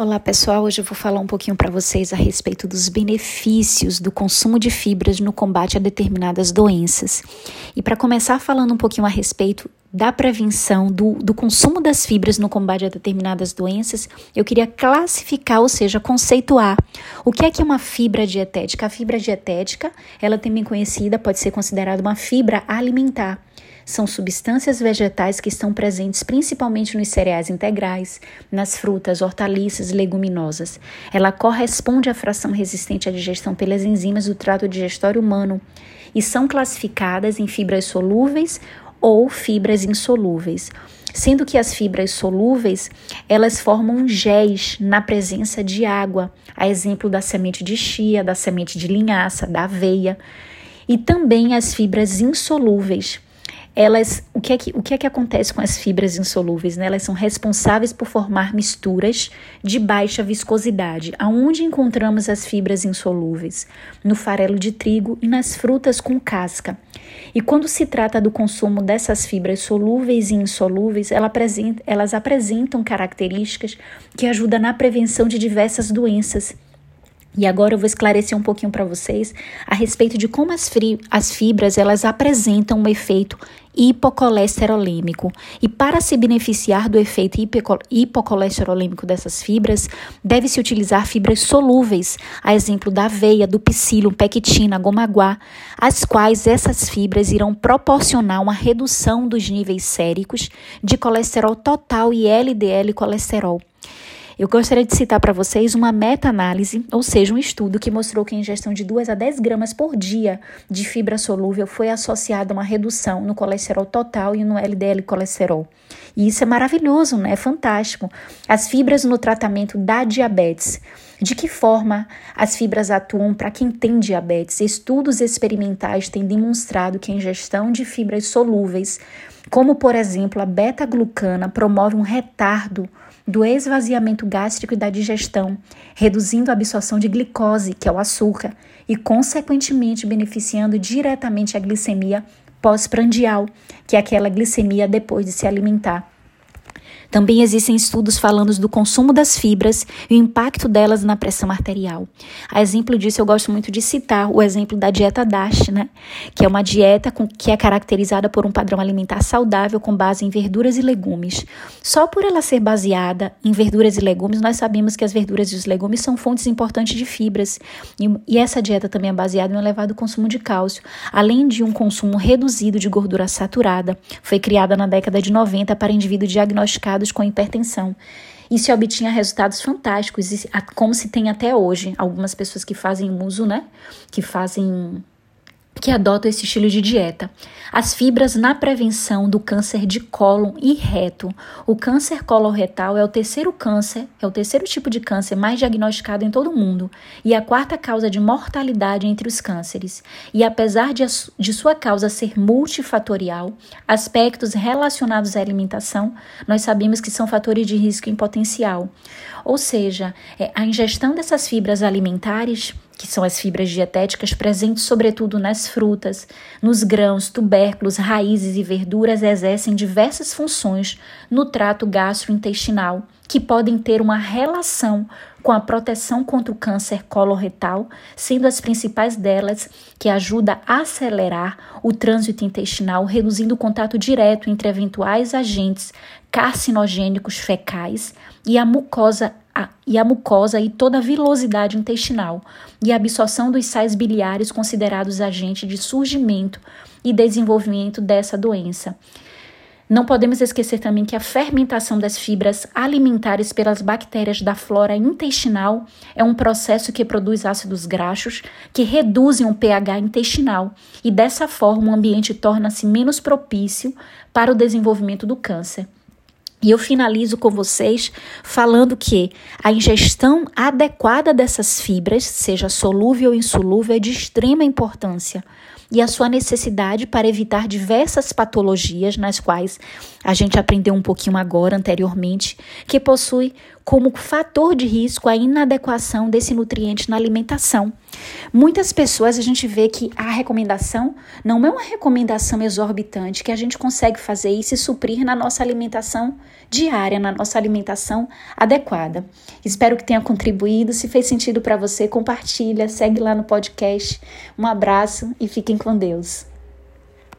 Olá pessoal, hoje eu vou falar um pouquinho para vocês a respeito dos benefícios do consumo de fibras no combate a determinadas doenças. E para começar falando um pouquinho a respeito da prevenção do, do consumo das fibras no combate a determinadas doenças, eu queria classificar, ou seja, conceituar o que é que é uma fibra dietética. A fibra dietética, ela também conhecida, pode ser considerada uma fibra alimentar são substâncias vegetais que estão presentes principalmente nos cereais integrais, nas frutas, hortaliças leguminosas. Ela corresponde à fração resistente à digestão pelas enzimas do trato digestório humano e são classificadas em fibras solúveis ou fibras insolúveis, sendo que as fibras solúveis, elas formam géis na presença de água, a exemplo da semente de chia, da semente de linhaça, da aveia, e também as fibras insolúveis, elas, o que é que, o que, é que acontece com as fibras insolúveis? Né? Elas são responsáveis por formar misturas de baixa viscosidade. Aonde encontramos as fibras insolúveis? No farelo de trigo e nas frutas com casca. E quando se trata do consumo dessas fibras solúveis e insolúveis, elas apresentam características que ajudam na prevenção de diversas doenças e agora eu vou esclarecer um pouquinho para vocês a respeito de como as, as fibras elas apresentam um efeito hipocolesterolêmico. E para se beneficiar do efeito hipocolesterolêmico dessas fibras, deve-se utilizar fibras solúveis, a exemplo da aveia, do psyllium, pectina, gomaguá, as quais essas fibras irão proporcionar uma redução dos níveis séricos de colesterol total e LDL colesterol. Eu gostaria de citar para vocês uma meta-análise, ou seja, um estudo que mostrou que a ingestão de 2 a 10 gramas por dia de fibra solúvel foi associada a uma redução no colesterol total e no LDL colesterol. E isso é maravilhoso, né? É fantástico. As fibras no tratamento da diabetes. De que forma as fibras atuam para quem tem diabetes? Estudos experimentais têm demonstrado que a ingestão de fibras solúveis, como por exemplo a beta-glucana, promove um retardo do esvaziamento gástrico e da digestão, reduzindo a absorção de glicose, que é o açúcar, e consequentemente beneficiando diretamente a glicemia pós-prandial, que é aquela glicemia depois de se alimentar. Também existem estudos falando do consumo das fibras e o impacto delas na pressão arterial. A exemplo disso, eu gosto muito de citar o exemplo da dieta DASH, né? que é uma dieta com, que é caracterizada por um padrão alimentar saudável com base em verduras e legumes. Só por ela ser baseada em verduras e legumes, nós sabemos que as verduras e os legumes são fontes importantes de fibras. E, e essa dieta também é baseada em um elevado consumo de cálcio, além de um consumo reduzido de gordura saturada. Foi criada na década de 90 para indivíduos com hipertensão. E se obtinha resultados fantásticos, como se tem até hoje. Algumas pessoas que fazem uso, né? Que fazem que adotam esse estilo de dieta. As fibras na prevenção do câncer de cólon e reto. O câncer coloretal é o terceiro câncer, é o terceiro tipo de câncer mais diagnosticado em todo o mundo e a quarta causa de mortalidade entre os cânceres. E apesar de, de sua causa ser multifatorial, aspectos relacionados à alimentação, nós sabemos que são fatores de risco em potencial. Ou seja, é, a ingestão dessas fibras alimentares que são as fibras dietéticas presentes sobretudo nas frutas, nos grãos, tubérculos, raízes e verduras, exercem diversas funções no trato gastrointestinal, que podem ter uma relação com a proteção contra o câncer coloretal, sendo as principais delas que ajuda a acelerar o trânsito intestinal, reduzindo o contato direto entre eventuais agentes carcinogênicos fecais e a mucosa a, e a mucosa e toda a vilosidade intestinal e a absorção dos sais biliares considerados agentes de surgimento e desenvolvimento dessa doença. Não podemos esquecer também que a fermentação das fibras alimentares pelas bactérias da flora intestinal é um processo que produz ácidos graxos que reduzem o pH intestinal e dessa forma o ambiente torna-se menos propício para o desenvolvimento do câncer. E eu finalizo com vocês falando que a ingestão adequada dessas fibras, seja solúvel ou insolúvel, é de extrema importância e a sua necessidade para evitar diversas patologias nas quais a gente aprendeu um pouquinho agora anteriormente, que possui como fator de risco a inadequação desse nutriente na alimentação. Muitas pessoas a gente vê que a recomendação não é uma recomendação exorbitante, que a gente consegue fazer e suprir na nossa alimentação diária, na nossa alimentação adequada. Espero que tenha contribuído. Se fez sentido para você, compartilha, segue lá no podcast. Um abraço e com Deus.